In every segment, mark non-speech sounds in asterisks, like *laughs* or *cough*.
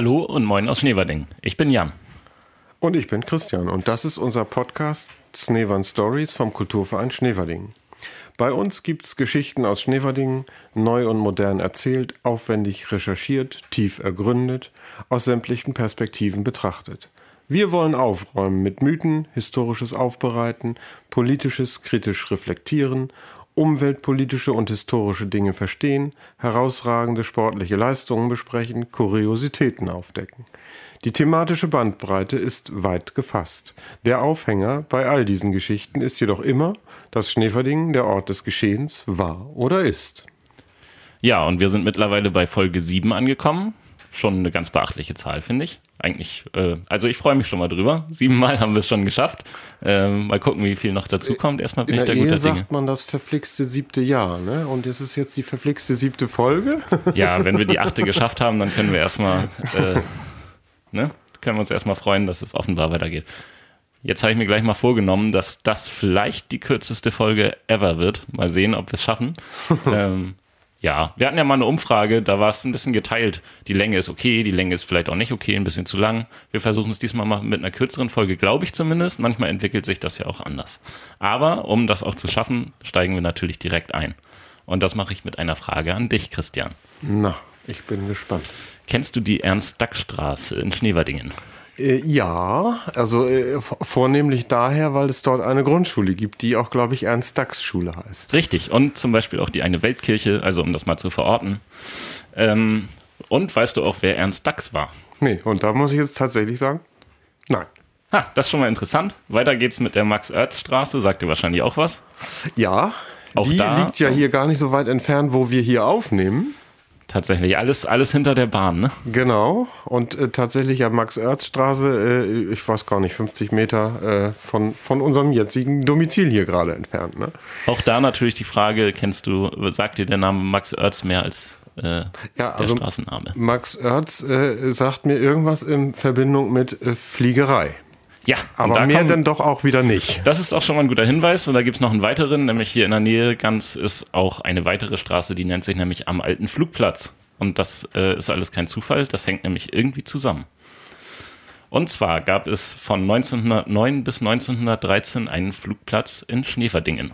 Hallo und moin aus Schneverding. Ich bin Jan. Und ich bin Christian und das ist unser Podcast Schneewand Stories vom Kulturverein Schneverding. Bei uns gibt es Geschichten aus Schneverdingen, neu und modern erzählt, aufwendig recherchiert, tief ergründet, aus sämtlichen Perspektiven betrachtet. Wir wollen aufräumen mit Mythen, historisches Aufbereiten, politisches kritisch reflektieren, umweltpolitische und historische Dinge verstehen, herausragende sportliche Leistungen besprechen, Kuriositäten aufdecken. Die thematische Bandbreite ist weit gefasst. Der Aufhänger bei all diesen Geschichten ist jedoch immer, dass Schneverdingen der Ort des Geschehens war oder ist. Ja, und wir sind mittlerweile bei Folge 7 angekommen. Schon eine ganz beachtliche Zahl, finde ich. Eigentlich, äh, also ich freue mich schon mal drüber. Siebenmal haben wir es schon geschafft. Ähm, mal gucken, wie viel noch dazu kommt. Erstmal bin In ich der da guter Ehe Dinge. sagt man das verflixte siebte Jahr, ne? Und es ist jetzt die verflixte siebte Folge. *laughs* Ja, wenn wir die achte geschafft haben, dann können wir erstmal, äh, ne, können wir uns erstmal freuen, dass es offenbar weitergeht. Jetzt habe ich mir gleich mal vorgenommen, dass das vielleicht die kürzeste Folge ever wird. Mal sehen, ob wir es schaffen. *laughs* ähm, ja, wir hatten ja mal eine Umfrage, da war es ein bisschen geteilt. Die Länge ist okay, die Länge ist vielleicht auch nicht okay, ein bisschen zu lang. Wir versuchen es diesmal mal mit einer kürzeren Folge, glaube ich zumindest. Manchmal entwickelt sich das ja auch anders. Aber um das auch zu schaffen, steigen wir natürlich direkt ein. Und das mache ich mit einer Frage an dich, Christian. Na, ich bin gespannt. Kennst du die Ernst-Dack-Straße in Schneverdingen? Äh, ja, also äh, vornehmlich daher, weil es dort eine Grundschule gibt, die auch, glaube ich, Ernst-Dachs-Schule heißt. Richtig. Und zum Beispiel auch die eine Weltkirche, also um das mal zu verorten. Ähm, und weißt du auch, wer Ernst Dachs war? Nee, und da muss ich jetzt tatsächlich sagen, nein. Ha, das ist schon mal interessant. Weiter geht's mit der Max-Oertz-Straße, sagt dir wahrscheinlich auch was. Ja, Auch die da- liegt ja hier gar nicht so weit entfernt, wo wir hier aufnehmen. Tatsächlich, alles, alles hinter der Bahn, ne? Genau. Und äh, tatsächlich am Max-Oertz-Straße, äh, ich weiß gar nicht, 50 Meter äh, von, von unserem jetzigen Domizil hier gerade entfernt. Ne? Auch da natürlich die Frage, kennst du, sagt dir der Name Max Oertz mehr als äh, Ja, also der Straßenname? Max Oertz äh, sagt mir irgendwas in Verbindung mit äh, Fliegerei. Ja, Aber da mehr dann doch auch wieder nicht. Das ist auch schon mal ein guter Hinweis. Und da gibt's noch einen weiteren, nämlich hier in der Nähe ganz ist auch eine weitere Straße, die nennt sich nämlich am alten Flugplatz. Und das äh, ist alles kein Zufall, das hängt nämlich irgendwie zusammen. Und zwar gab es von 1909 bis 1913 einen Flugplatz in Schneverdingen.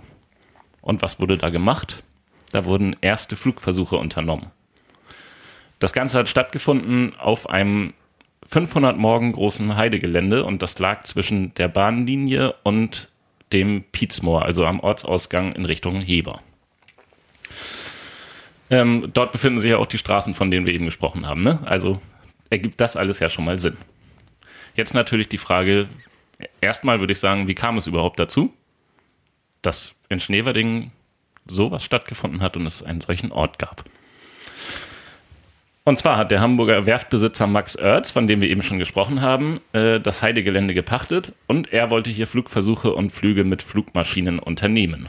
Und was wurde da gemacht? Da wurden erste Flugversuche unternommen. Das Ganze hat stattgefunden auf einem 500 Morgen großen Heidegelände und das lag zwischen der Bahnlinie und dem Pietzmoor, also am Ortsausgang in Richtung Heber. Ähm, dort befinden sich ja auch die Straßen, von denen wir eben gesprochen haben. Ne? Also ergibt das alles ja schon mal Sinn. Jetzt natürlich die Frage, erstmal würde ich sagen, wie kam es überhaupt dazu, dass in Schneverdingen sowas stattgefunden hat und es einen solchen Ort gab? Und zwar hat der Hamburger Werftbesitzer Max Oertz, von dem wir eben schon gesprochen haben, äh, das Heidegelände gepachtet und er wollte hier Flugversuche und Flüge mit Flugmaschinen unternehmen.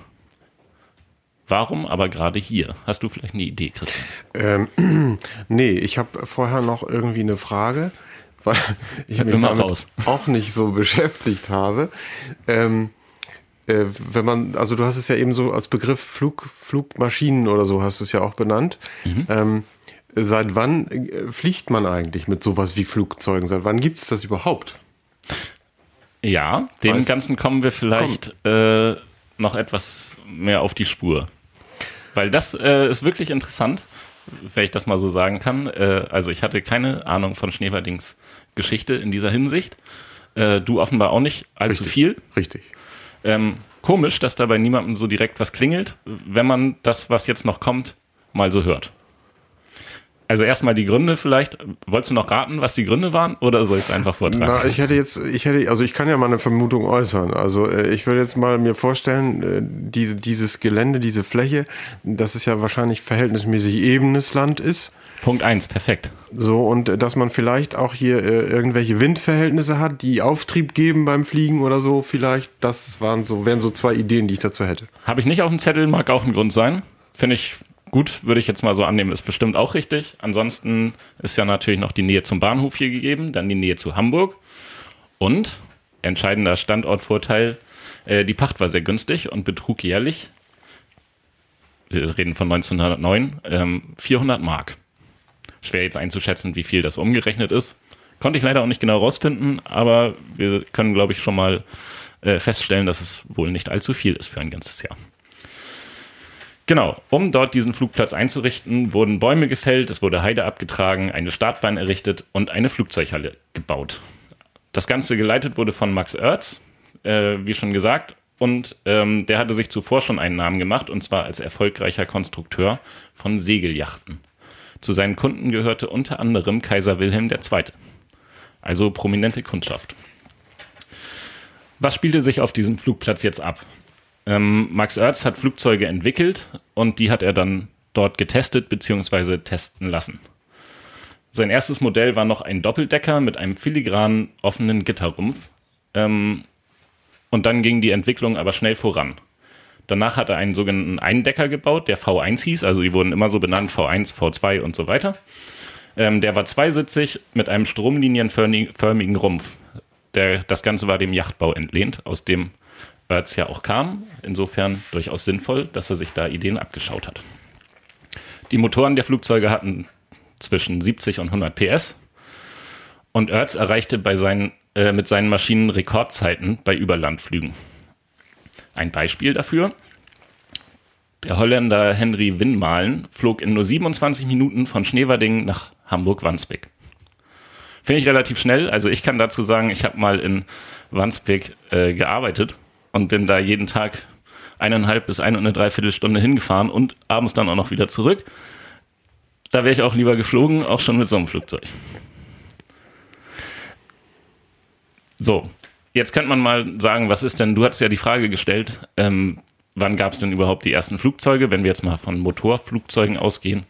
Warum aber gerade hier? Hast du vielleicht eine Idee, Christian? Ähm, *clears throat* nee, ich habe vorher noch irgendwie eine Frage, *laughs* weil ich mich Immer damit raus. auch nicht so beschäftigt habe. Ähm, äh, wenn man, also du hast es ja eben so als Begriff Flug, Flugmaschinen oder so hast du es ja auch benannt. Mhm. Ähm, seit wann äh, fliegt man eigentlich mit sowas wie Flugzeugen? Seit wann gibt es das überhaupt? Ja, dem Weiß- Ganzen kommen wir vielleicht äh, noch etwas mehr auf die Spur. Weil das äh, ist wirklich interessant, wenn ich das mal so sagen kann. Äh, also ich hatte keine Ahnung von Schneverdings Geschichte in dieser Hinsicht. Äh, du offenbar auch nicht allzu Richtig. viel. Richtig. Ähm, komisch, dass da bei niemandem so direkt was klingelt, wenn man das, was jetzt noch kommt, mal so hört. Also erstmal die Gründe vielleicht. Wolltest du noch raten, was die Gründe waren? Oder soll ich es einfach vortragen? Na, ich hätte jetzt, ich hätte, also ich kann ja mal eine Vermutung äußern. Also äh, ich würde jetzt mal mir vorstellen, äh, diese, dieses Gelände, diese Fläche, dass es ja wahrscheinlich verhältnismäßig ebenes Land ist. Punkt eins, perfekt. So, und äh, dass man vielleicht auch hier äh, irgendwelche Windverhältnisse hat, die Auftrieb geben beim Fliegen oder so, vielleicht. Das waren so, wären so zwei Ideen, die ich dazu hätte. Habe ich nicht auf dem Zettel, mag auch ein Grund sein. Finde ich gut, würde ich jetzt mal so annehmen, ist bestimmt auch richtig. Ansonsten ist ja natürlich noch die Nähe zum Bahnhof hier gegeben, dann die Nähe zu Hamburg und entscheidender Standortvorteil, äh, die Pacht war sehr günstig und betrug jährlich, wir reden von 1909, ähm, 400 Mark. Schwer jetzt einzuschätzen, wie viel das umgerechnet ist. Konnte ich leider auch nicht genau rausfinden, aber wir können, glaube ich, schon mal äh, feststellen, dass es wohl nicht allzu viel ist für ein ganzes Jahr. Genau, um dort diesen Flugplatz einzurichten, wurden Bäume gefällt, es wurde Heide abgetragen, eine Startbahn errichtet und eine Flugzeughalle gebaut. Das Ganze geleitet wurde von Max Oertz, äh, wie schon gesagt, und ähm, der hatte sich zuvor schon einen Namen gemacht, und zwar als erfolgreicher Konstrukteur von Segelyachten. Zu seinen Kunden gehörte unter anderem Kaiser Wilhelm II. Also prominente Kundschaft. Was spielte sich auf diesem Flugplatz jetzt ab? Ähm, Max Oertz hat Flugzeuge entwickelt und die hat er dann dort getestet bzw. testen lassen. Sein erstes Modell war noch ein Doppeldecker mit einem filigranen offenen Gitterrumpf. Ähm, und dann ging die Entwicklung aber schnell voran. Danach hat er einen sogenannten Eindecker gebaut, der V1 hieß, also die wurden immer so benannt, V1, V2 und so weiter. Ähm, der war zweisitzig mit einem stromlinienförmigen Rumpf. Der, das Ganze war dem Yachtbau entlehnt, aus dem Oertz ja auch kam. Insofern durchaus sinnvoll, dass er sich da Ideen abgeschaut hat. Die Motoren der Flugzeuge hatten zwischen 70 und 100 PS. Und Oertz erreichte bei seinen, äh, mit seinen Maschinen Rekordzeiten bei Überlandflügen. Ein Beispiel dafür. Der Holländer Henry Winmalen flog in nur 27 Minuten von Schneverdingen nach Hamburg-Wandsbek. Finde ich relativ schnell. Also ich kann dazu sagen, ich habe mal in Wandsbek äh, gearbeitet und bin da jeden Tag eineinhalb bis eine und eine Dreiviertelstunde hingefahren und abends dann auch noch wieder zurück. Da wäre ich auch lieber geflogen, auch schon mit so einem Flugzeug. So, jetzt könnte man mal sagen, was ist denn, du hattest ja die Frage gestellt, ähm, wann gab es denn überhaupt die ersten Flugzeuge, wenn wir jetzt mal von Motorflugzeugen ausgehen.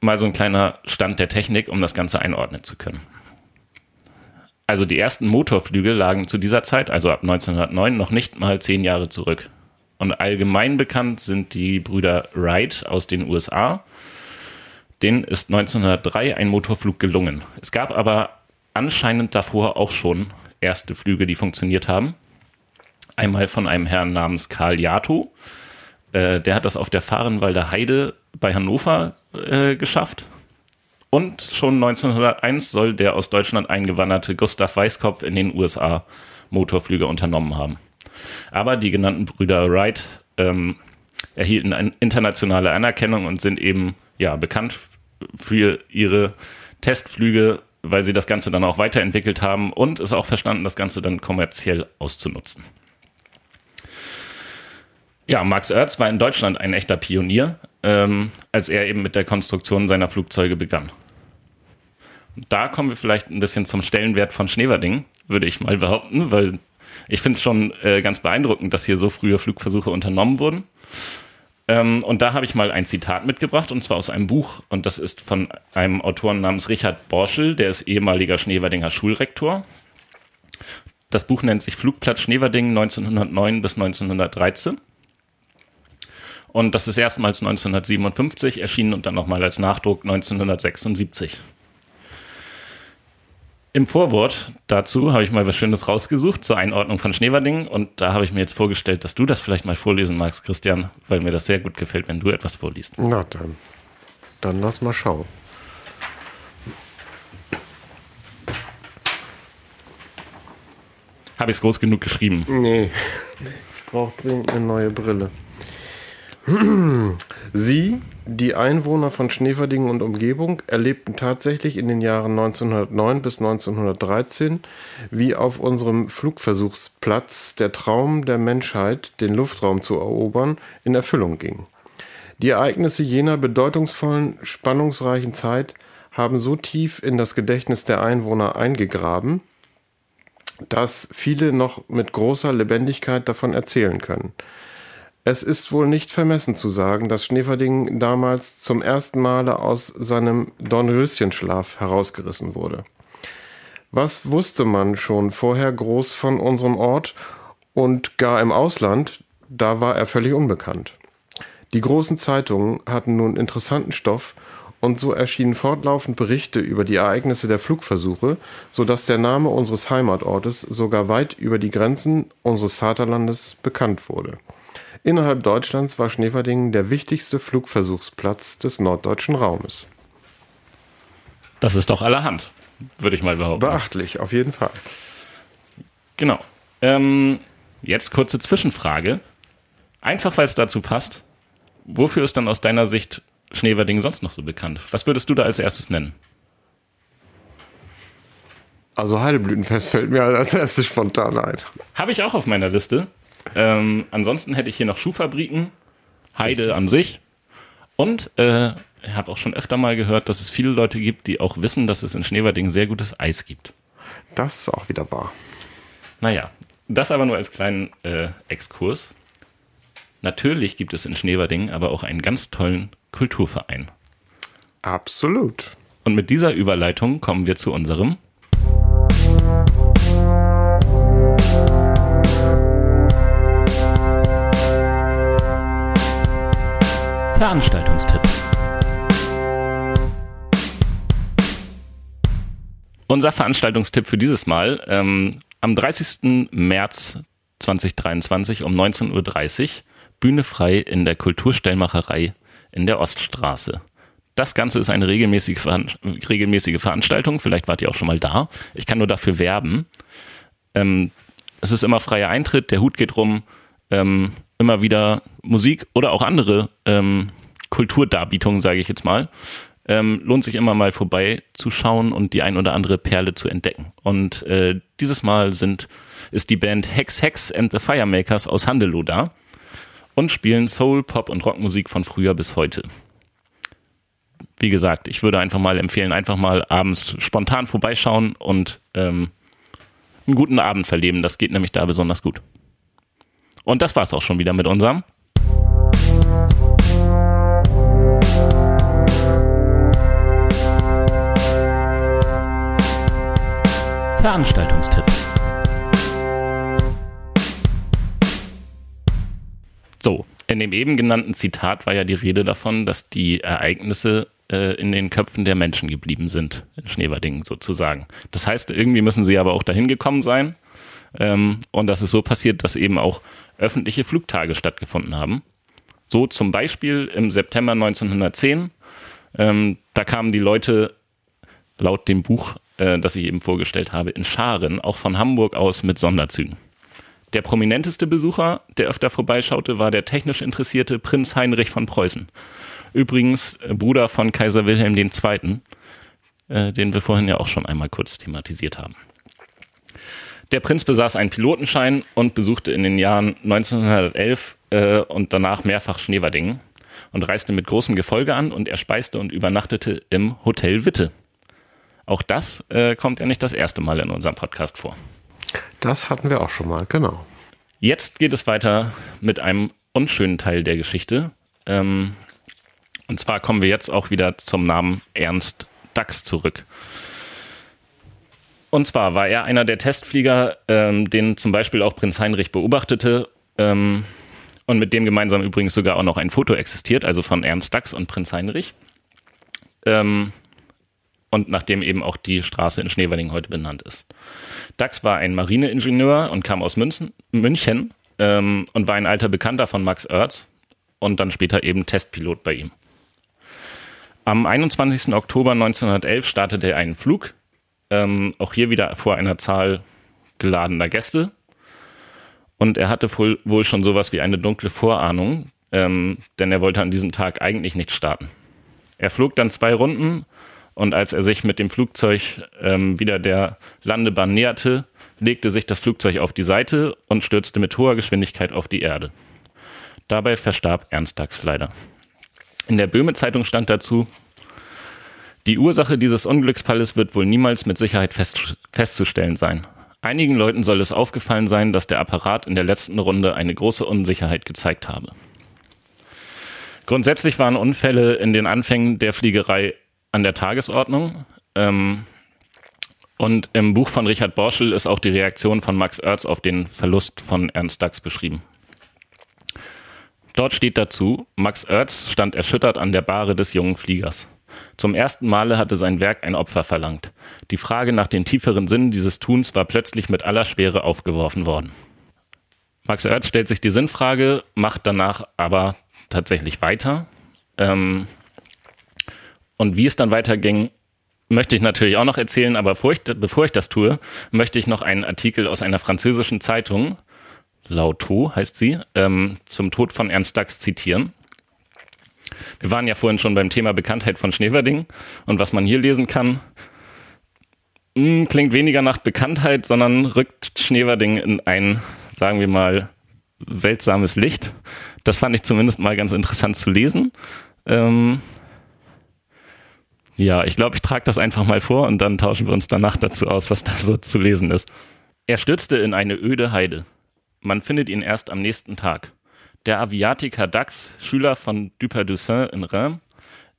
Mal so ein kleiner Stand der Technik, um das Ganze einordnen zu können. Also die ersten Motorflüge lagen zu dieser Zeit, also ab 1909, noch nicht mal zehn Jahre zurück. Und allgemein bekannt sind die Brüder Wright aus den USA. Denen ist 1903 ein Motorflug gelungen. Es gab aber anscheinend davor auch schon erste Flüge, die funktioniert haben. Einmal von einem Herrn namens Karl Jato. Äh, der hat das auf der Fahrenwalder Heide bei Hannover äh, geschafft. Und schon 1901 soll der aus Deutschland eingewanderte Gustav Weißkopf in den USA Motorflüge unternommen haben. Aber die genannten Brüder Wright ähm, erhielten internationale Anerkennung und sind eben ja bekannt für ihre Testflüge, weil sie das Ganze dann auch weiterentwickelt haben und es auch verstanden, das Ganze dann kommerziell auszunutzen. Ja, Max Oertz war in Deutschland ein echter Pionier, ähm, als er eben mit der Konstruktion seiner Flugzeuge begann. Da kommen wir vielleicht ein bisschen zum Stellenwert von Schneverding, würde ich mal behaupten, weil ich finde es schon äh, ganz beeindruckend, dass hier so frühe Flugversuche unternommen wurden. Ähm, und da habe ich mal ein Zitat mitgebracht, und zwar aus einem Buch. Und das ist von einem Autoren namens Richard Borschel, der ist ehemaliger Schneewerdinger Schulrektor. Das Buch nennt sich Flugplatz Schneverding 1909 bis 1913. Und das ist erstmals 1957 erschienen und dann nochmal als Nachdruck 1976. Im Vorwort dazu habe ich mal was Schönes rausgesucht zur Einordnung von Schneverdingen und da habe ich mir jetzt vorgestellt, dass du das vielleicht mal vorlesen magst, Christian, weil mir das sehr gut gefällt, wenn du etwas vorliest. Na dann, dann lass mal schauen. Habe ich es groß genug geschrieben? Nee, ich brauche dringend eine neue Brille. *clears throat* Sie, die Einwohner von Schneverdingen und Umgebung, erlebten tatsächlich in den Jahren 1909 bis 1913, wie auf unserem Flugversuchsplatz der Traum der Menschheit, den Luftraum zu erobern, in Erfüllung ging. Die Ereignisse jener bedeutungsvollen, spannungsreichen Zeit haben so tief in das Gedächtnis der Einwohner eingegraben, dass viele noch mit großer Lebendigkeit davon erzählen können. Es ist wohl nicht vermessen zu sagen, dass Schneeverding damals zum ersten Male aus seinem Dornröschenschlaf herausgerissen wurde. Was wusste man schon vorher groß von unserem Ort und gar im Ausland, da war er völlig unbekannt. Die großen Zeitungen hatten nun interessanten Stoff und so erschienen fortlaufend Berichte über die Ereignisse der Flugversuche, so dass der Name unseres Heimatortes sogar weit über die Grenzen unseres Vaterlandes bekannt wurde. Innerhalb Deutschlands war Schneverdingen der wichtigste Flugversuchsplatz des norddeutschen Raumes. Das ist doch allerhand, würde ich mal behaupten. Beachtlich, auf jeden Fall. Genau. Ähm, jetzt kurze Zwischenfrage. Einfach weil es dazu passt. Wofür ist dann aus deiner Sicht Schneewerding sonst noch so bekannt? Was würdest du da als erstes nennen? Also Heideblütenfest fällt mir als erstes spontan ein. Habe ich auch auf meiner Liste. Ähm, ansonsten hätte ich hier noch Schuhfabriken, Heide Richtig. an sich. Und äh, ich habe auch schon öfter mal gehört, dass es viele Leute gibt, die auch wissen, dass es in Schneewerding sehr gutes Eis gibt. Das ist auch wieder wahr. Naja, das aber nur als kleinen äh, Exkurs. Natürlich gibt es in Schneewerding aber auch einen ganz tollen Kulturverein. Absolut. Und mit dieser Überleitung kommen wir zu unserem Veranstaltungstipp. Unser Veranstaltungstipp für dieses Mal. Ähm, am 30. März 2023 um 19.30 Uhr Bühne frei in der Kulturstellmacherei in der Oststraße. Das Ganze ist eine regelmäßige, regelmäßige Veranstaltung. Vielleicht wart ihr auch schon mal da. Ich kann nur dafür werben. Ähm, es ist immer freier Eintritt, der Hut geht rum. Ähm, immer wieder Musik oder auch andere ähm, Kulturdarbietungen, sage ich jetzt mal. Ähm, lohnt sich immer mal vorbeizuschauen und die ein oder andere Perle zu entdecken. Und äh, dieses Mal sind, ist die Band Hex Hex and the Firemakers aus Handelow da und spielen Soul, Pop und Rockmusik von früher bis heute. Wie gesagt, ich würde einfach mal empfehlen, einfach mal abends spontan vorbeischauen und ähm, einen guten Abend verleben. Das geht nämlich da besonders gut. Und das war's auch schon wieder mit unserem Veranstaltungstipp. So, in dem eben genannten Zitat war ja die Rede davon, dass die Ereignisse äh, in den Köpfen der Menschen geblieben sind, in Schneewerdingen sozusagen. Das heißt, irgendwie müssen sie aber auch dahin gekommen sein. Ähm, und das ist so passiert, dass eben auch öffentliche Flugtage stattgefunden haben. So zum Beispiel im September 1910. Ähm, da kamen die Leute laut dem Buch, äh, das ich eben vorgestellt habe, in Scharen, auch von Hamburg aus mit Sonderzügen. Der prominenteste Besucher, der öfter vorbeischaute, war der technisch interessierte Prinz Heinrich von Preußen. Übrigens äh, Bruder von Kaiser Wilhelm II., äh, den wir vorhin ja auch schon einmal kurz thematisiert haben. Der Prinz besaß einen Pilotenschein und besuchte in den Jahren 1911 äh, und danach mehrfach Schneewerdingen und reiste mit großem Gefolge an und er speiste und übernachtete im Hotel Witte. Auch das äh, kommt ja nicht das erste Mal in unserem Podcast vor. Das hatten wir auch schon mal, genau. Jetzt geht es weiter mit einem unschönen Teil der Geschichte. Ähm, und zwar kommen wir jetzt auch wieder zum Namen Ernst Dax zurück. Und zwar war er einer der Testflieger, ähm, den zum Beispiel auch Prinz Heinrich beobachtete ähm, und mit dem gemeinsam übrigens sogar auch noch ein Foto existiert, also von Ernst Dax und Prinz Heinrich. Ähm, und nachdem eben auch die Straße in Schneewerding heute benannt ist. Dax war ein Marineingenieur und kam aus München, München ähm, und war ein alter Bekannter von Max Oertz und dann später eben Testpilot bei ihm. Am 21. Oktober 1911 startete er einen Flug ähm, auch hier wieder vor einer Zahl geladener Gäste. Und er hatte wohl, wohl schon sowas wie eine dunkle Vorahnung, ähm, denn er wollte an diesem Tag eigentlich nicht starten. Er flog dann zwei Runden und als er sich mit dem Flugzeug ähm, wieder der Landebahn näherte, legte sich das Flugzeug auf die Seite und stürzte mit hoher Geschwindigkeit auf die Erde. Dabei verstarb Ernst Dax leider. In der Böhme Zeitung stand dazu, die Ursache dieses Unglücksfalles wird wohl niemals mit Sicherheit fest, festzustellen sein. Einigen Leuten soll es aufgefallen sein, dass der Apparat in der letzten Runde eine große Unsicherheit gezeigt habe. Grundsätzlich waren Unfälle in den Anfängen der Fliegerei an der Tagesordnung. Ähm, und im Buch von Richard Borschel ist auch die Reaktion von Max Oertz auf den Verlust von Ernst Dax beschrieben. Dort steht dazu, Max Oertz stand erschüttert an der Bahre des jungen Fliegers. Zum ersten Male hatte sein Werk ein Opfer verlangt. Die Frage nach den tieferen Sinnen dieses Tuns war plötzlich mit aller Schwere aufgeworfen worden. Max Oertz stellt sich die Sinnfrage, macht danach aber tatsächlich weiter. Ähm, und wie es dann weiterging, möchte ich natürlich auch noch erzählen, aber bevor ich, bevor ich das tue, möchte ich noch einen Artikel aus einer französischen Zeitung, Lauto heißt sie, ähm, zum Tod von Ernst Dax zitieren. Wir waren ja vorhin schon beim Thema Bekanntheit von Schneverding und was man hier lesen kann, hm, klingt weniger nach Bekanntheit, sondern rückt Schneverding in ein, sagen wir mal, seltsames Licht. Das fand ich zumindest mal ganz interessant zu lesen. Ähm, ja, ich glaube, ich trage das einfach mal vor und dann tauschen wir uns danach dazu aus, was da so zu lesen ist. Er stürzte in eine öde Heide. Man findet ihn erst am nächsten Tag. Der Aviatiker Dax, Schüler von Duperdussin in Reims,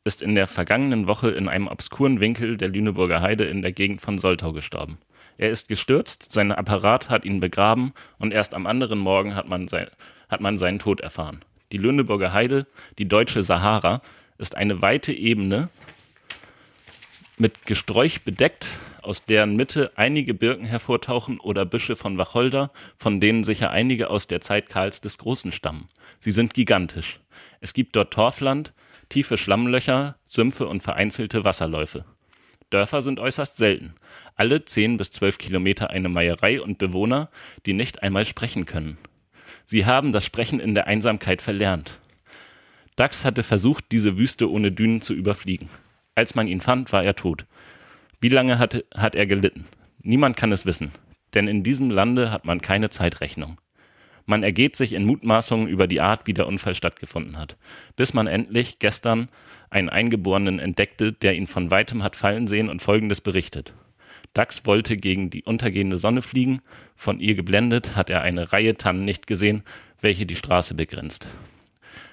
ist in der vergangenen Woche in einem obskuren Winkel der Lüneburger Heide in der Gegend von Soltau gestorben. Er ist gestürzt, sein Apparat hat ihn begraben und erst am anderen Morgen hat man, sein, hat man seinen Tod erfahren. Die Lüneburger Heide, die deutsche Sahara, ist eine weite Ebene mit Gesträuch bedeckt, aus deren Mitte einige Birken hervortauchen oder Büsche von Wacholder, von denen sicher einige aus der Zeit Karls des Großen stammen. Sie sind gigantisch. Es gibt dort Torfland, tiefe Schlammlöcher, Sümpfe und vereinzelte Wasserläufe. Dörfer sind äußerst selten. Alle zehn bis zwölf Kilometer eine Meierei und Bewohner, die nicht einmal sprechen können. Sie haben das Sprechen in der Einsamkeit verlernt. Dax hatte versucht, diese Wüste ohne Dünen zu überfliegen. Als man ihn fand, war er tot. Wie lange hat, hat er gelitten? Niemand kann es wissen, denn in diesem Lande hat man keine Zeitrechnung. Man ergeht sich in Mutmaßungen über die Art, wie der Unfall stattgefunden hat, bis man endlich gestern einen Eingeborenen entdeckte, der ihn von weitem hat fallen sehen und Folgendes berichtet. Dax wollte gegen die untergehende Sonne fliegen, von ihr geblendet hat er eine Reihe Tannen nicht gesehen, welche die Straße begrenzt.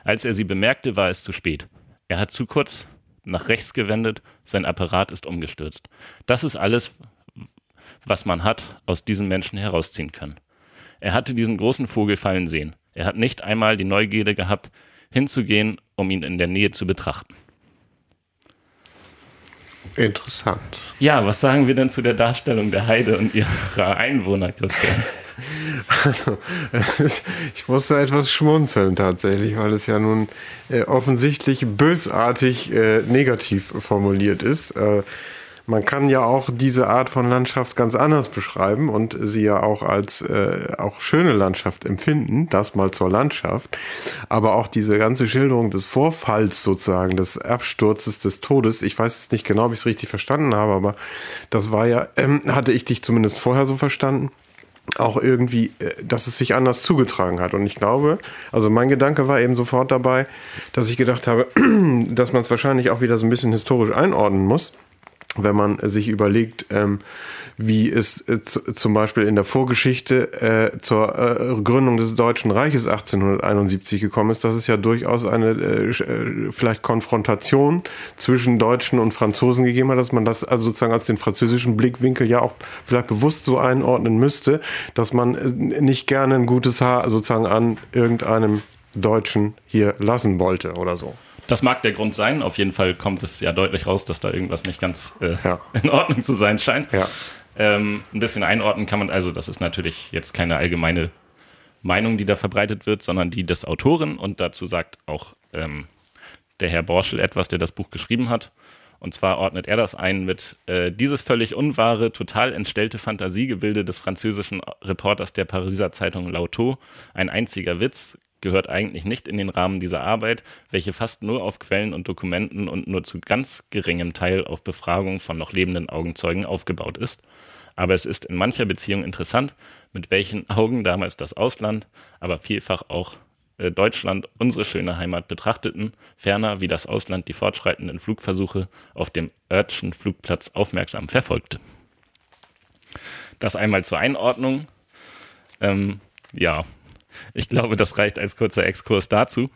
Als er sie bemerkte, war es zu spät. Er hat zu kurz nach rechts gewendet, sein Apparat ist umgestürzt. Das ist alles, was man hat aus diesem Menschen herausziehen können. Er hatte diesen großen Vogel fallen sehen. Er hat nicht einmal die Neugierde gehabt, hinzugehen, um ihn in der Nähe zu betrachten. Interessant. Ja, was sagen wir denn zu der Darstellung der Heide und ihrer Einwohner, Christian? *laughs* Also, ist, ich musste etwas schmunzeln tatsächlich, weil es ja nun äh, offensichtlich bösartig äh, negativ formuliert ist. Äh, man kann ja auch diese Art von Landschaft ganz anders beschreiben und sie ja auch als äh, auch schöne Landschaft empfinden, das mal zur Landschaft. Aber auch diese ganze Schilderung des Vorfalls sozusagen, des Absturzes des Todes, ich weiß jetzt nicht genau, ob ich es richtig verstanden habe, aber das war ja, ähm, hatte ich dich zumindest vorher so verstanden auch irgendwie, äh, dass es sich anders zugetragen hat. Und ich glaube, also mein Gedanke war eben sofort dabei, dass ich gedacht habe, *clears throat* dass man es wahrscheinlich auch wieder so ein bisschen historisch einordnen muss wenn man sich überlegt, ähm, wie es äh, zum Beispiel in der Vorgeschichte äh, zur äh, Gründung des Deutschen Reiches 1871 gekommen ist, dass es ja durchaus eine äh, äh, vielleicht Konfrontation zwischen Deutschen und Franzosen gegeben hat, dass man das also sozusagen als den französischen Blickwinkel ja auch vielleicht bewusst so einordnen müsste, dass man äh, nicht gerne ein gutes Haar sozusagen an irgendeinem Deutschen hier lassen wollte oder so. Das mag der Grund sein. Auf jeden Fall kommt es ja deutlich raus, dass da irgendwas nicht ganz äh, ja. *laughs* in Ordnung zu sein scheint. Ja. Ähm, ein bisschen einordnen kann man, also das ist natürlich jetzt keine allgemeine Meinung, die da verbreitet wird, sondern die des Autoren. Und dazu sagt auch ähm, der Herr Borschel etwas, der das Buch geschrieben hat. Und zwar ordnet er das ein mit äh, dieses völlig unwahre, total entstellte Fantasiegebilde des französischen Reporters der Pariser Zeitung Lauto, ein einziger Witz, gehört eigentlich nicht in den Rahmen dieser Arbeit, welche fast nur auf Quellen und Dokumenten und nur zu ganz geringem Teil auf Befragung von noch lebenden Augenzeugen aufgebaut ist. Aber es ist in mancher Beziehung interessant, mit welchen Augen damals das Ausland, aber vielfach auch äh, Deutschland unsere schöne Heimat betrachteten, ferner wie das Ausland die fortschreitenden Flugversuche auf dem örtlichen Flugplatz aufmerksam verfolgte. Das einmal zur Einordnung. Ähm, ja, ich glaube, das reicht als kurzer Exkurs dazu.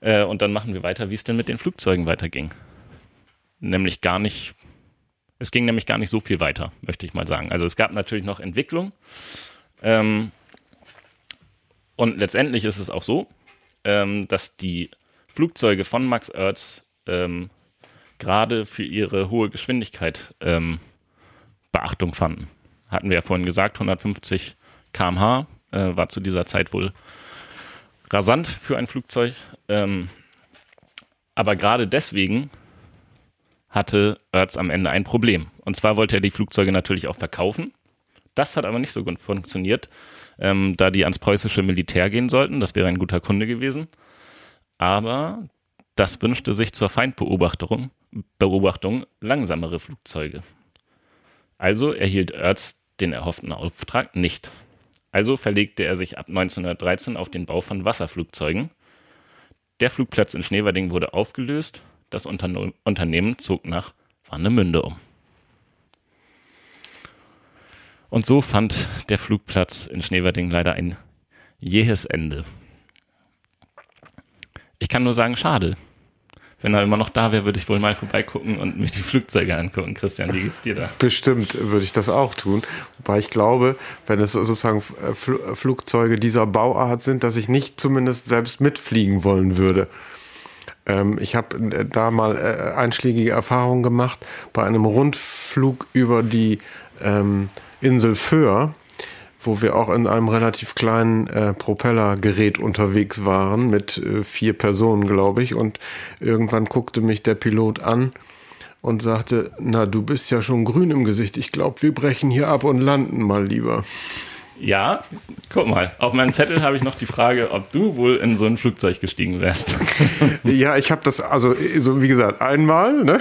Äh, und dann machen wir weiter, wie es denn mit den Flugzeugen weiterging. Nämlich gar nicht, es ging nämlich gar nicht so viel weiter, möchte ich mal sagen. Also es gab natürlich noch Entwicklung. Ähm, und letztendlich ist es auch so, ähm, dass die Flugzeuge von Max Oertz ähm, gerade für ihre hohe Geschwindigkeit ähm, Beachtung fanden. Hatten wir ja vorhin gesagt, 150 km/h äh, war zu dieser Zeit wohl rasant für ein Flugzeug. Ähm, aber gerade deswegen hatte Oertz am Ende ein Problem. Und zwar wollte er die Flugzeuge natürlich auch verkaufen. Das hat aber nicht so gut funktioniert, ähm, da die ans preußische Militär gehen sollten. Das wäre ein guter Kunde gewesen. Aber das wünschte sich zur Feindbeobachtung Beobachtung langsamere Flugzeuge. Also erhielt Oertz den erhofften Auftrag nicht. Also verlegte er sich ab 1913 auf den Bau von Wasserflugzeugen. Der Flugplatz in Schneverding wurde aufgelöst. Das Unterne Unternehmen zog nach Warnemünde um. Und so fand der Flugplatz in Schneverding leider ein jähes Ende. Ich kann nur sagen, schade. Wenn er immer noch da wäre, würde ich wohl mal vorbeigucken und mir die Flugzeuge angucken. Christian, wie geht's dir da? Bestimmt würde ich das auch tun. Wobei ich glaube, wenn es sozusagen Flugzeuge dieser Bauart sind, dass ich nicht zumindest selbst mitfliegen wollen würde. Ähm, ich habe äh, da mal äh, einschlägige Erfahrungen gemacht bei einem Rundflug über die ähm, Insel Föhr wo wir auch in einem relativ kleinen äh, Propellergerät unterwegs waren, mit äh, vier Personen, glaube ich. Und irgendwann guckte mich der Pilot an und sagte, na, du bist ja schon grün im Gesicht. Ich glaube, wir brechen hier ab und landen mal lieber. Ja, guck mal. Auf meinem Zettel habe ich noch die Frage, ob du wohl in so ein Flugzeug gestiegen wärst. *laughs* ja, ich habe das, also so wie gesagt, einmal ne?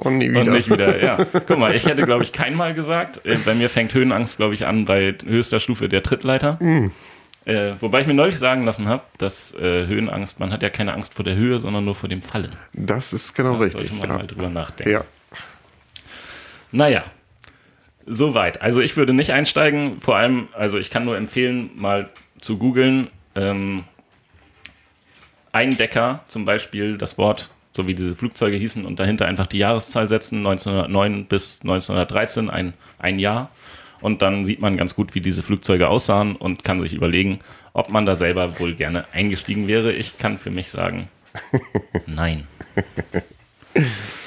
und nie wieder. Und nicht wieder, ja. *laughs* Guck mal, ich hätte, glaube ich, keinmal gesagt. Äh, bei mir fängt Höhenangst, glaube ich, an bei höchster Stufe der Trittleiter. Mm. Äh, wobei ich mir neulich sagen lassen habe, dass äh, Höhenangst, man hat ja keine Angst vor der Höhe, sondern nur vor dem Fallen. Das ist genau da richtig. Sollte man ja. mal drüber nachdenken. Ja. Naja, Soweit. Also ich würde nicht einsteigen. Vor allem, also ich kann nur empfehlen, mal zu googeln. Ähm, Eindecker zum Beispiel, das Wort, so wie diese Flugzeuge hießen, und dahinter einfach die Jahreszahl setzen, 1909 bis 1913, ein, ein Jahr. Und dann sieht man ganz gut, wie diese Flugzeuge aussahen und kann sich überlegen, ob man da selber wohl gerne eingestiegen wäre. Ich kann für mich sagen, *laughs* nein. *laughs*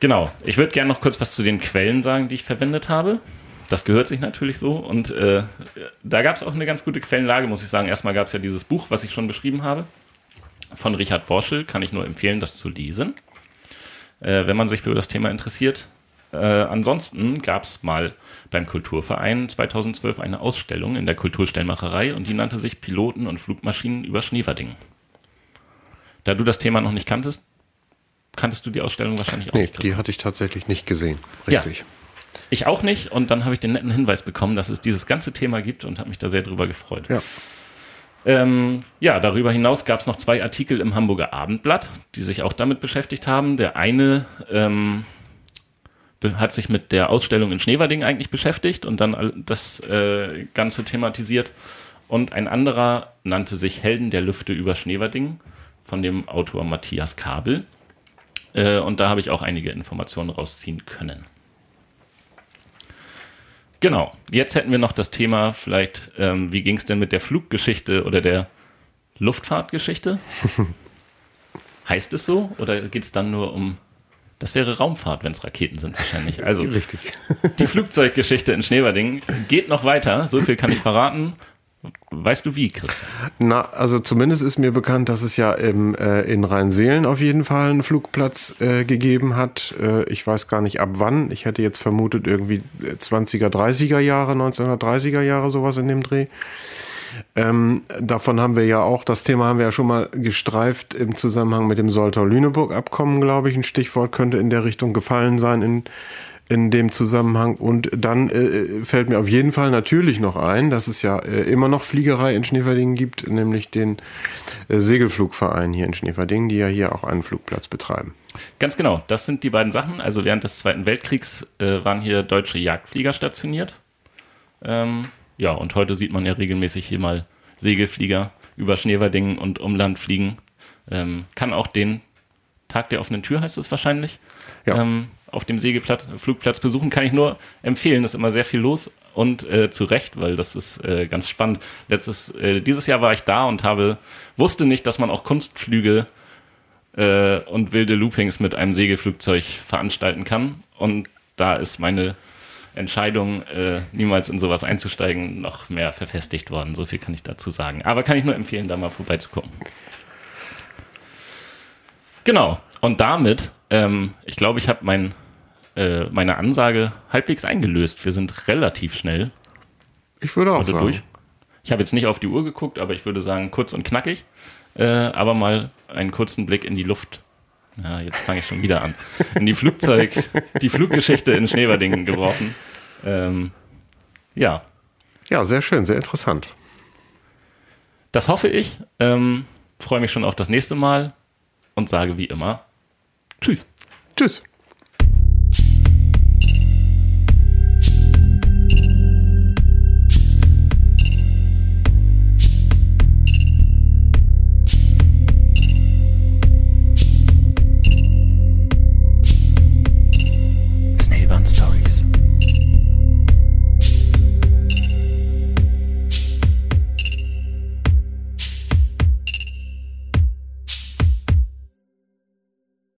Genau. Ich würde gerne noch kurz was zu den Quellen sagen, die ich verwendet habe. Das gehört sich natürlich so. Und äh, da gab es auch eine ganz gute Quellenlage, muss ich sagen. Erstmal gab es ja dieses Buch, was ich schon beschrieben habe, von Richard Borschel. Kann ich nur empfehlen, das zu lesen, äh, wenn man sich für das Thema interessiert. Äh, ansonsten gab es mal beim Kulturverein 2012 eine Ausstellung in der Kulturstellmacherei und die nannte sich Piloten und Flugmaschinen über Schneeverdingen. Da du das Thema noch nicht kanntest, kanntest du die Ausstellung wahrscheinlich auch nee, nicht. Die hatte ich tatsächlich nicht gesehen. Richtig. Ja, ich auch nicht. Und dann habe ich den netten Hinweis bekommen, dass es dieses ganze Thema gibt und habe mich da sehr drüber gefreut. Ja. Ähm, ja, darüber hinaus gab es noch zwei Artikel im Hamburger Abendblatt, die sich auch damit beschäftigt haben. Der eine ähm, hat sich mit der Ausstellung in Schneverding eigentlich beschäftigt und dann das äh, Ganze thematisiert. Und ein anderer nannte sich Helden der Lüfte über Schneverding von dem Autor Matthias Kabel. Äh, und da habe ich auch einige Informationen rausziehen können. Genau, jetzt hätten wir noch das Thema vielleicht, ähm, wie ging es denn mit der Fluggeschichte oder der Luftfahrtgeschichte? *laughs* heißt es so? Oder geht es dann nur um, das wäre Raumfahrt, wenn es Raketen sind wahrscheinlich. Also Richtig. die Flugzeuggeschichte in Schneewerding geht noch weiter, so viel kann ich verraten. Weißt du wie, Christian? Na, also zumindest ist mir bekannt, dass es ja im, äh, in Rheinseelen auf jeden Fall einen Flugplatz äh, gegeben hat. Äh, ich weiß gar nicht ab wann. Ich hätte jetzt vermutet irgendwie 20er, 30er Jahre, 1930er Jahre, sowas in dem Dreh. Ähm, davon haben wir ja auch, das Thema haben wir ja schon mal gestreift im Zusammenhang mit dem Soltau-Lüneburg-Abkommen, glaube ich. Ein Stichwort könnte in der Richtung gefallen sein in in dem Zusammenhang. Und dann äh, fällt mir auf jeden Fall natürlich noch ein, dass es ja äh, immer noch Fliegerei in Schneeverdingen gibt, nämlich den äh, Segelflugverein hier in Schneeverdingen, die ja hier auch einen Flugplatz betreiben. Ganz genau, das sind die beiden Sachen. Also während des Zweiten Weltkriegs äh, waren hier deutsche Jagdflieger stationiert. Ähm, ja, und heute sieht man ja regelmäßig hier mal Segelflieger über Schneeverdingen und Umland fliegen. Ähm, kann auch den Tag der offenen Tür heißt es wahrscheinlich. Ja. Ähm, auf dem Segelflugplatz besuchen, kann ich nur empfehlen. Es ist immer sehr viel los und äh, zu Recht, weil das ist äh, ganz spannend. Letztes, äh, dieses Jahr war ich da und habe, wusste nicht, dass man auch Kunstflüge äh, und wilde Loopings mit einem Segelflugzeug veranstalten kann. Und da ist meine Entscheidung, äh, niemals in sowas einzusteigen, noch mehr verfestigt worden. So viel kann ich dazu sagen. Aber kann ich nur empfehlen, da mal vorbeizugucken. Genau. Und damit, ähm, ich glaube, ich habe mein, äh, meine Ansage halbwegs eingelöst. Wir sind relativ schnell Ich würde auch sagen. durch. Ich habe jetzt nicht auf die Uhr geguckt, aber ich würde sagen, kurz und knackig. Äh, aber mal einen kurzen Blick in die Luft. Ja, jetzt fange ich schon wieder an. In die Flugzeug, *laughs* die Fluggeschichte in Schneverdingen geworfen. Ähm, ja, Ja, sehr schön, sehr interessant. das hoffe ich. Ähm, Freue mich schon auf das nächste Mal und sage wie immer Tschüss. Tschüss.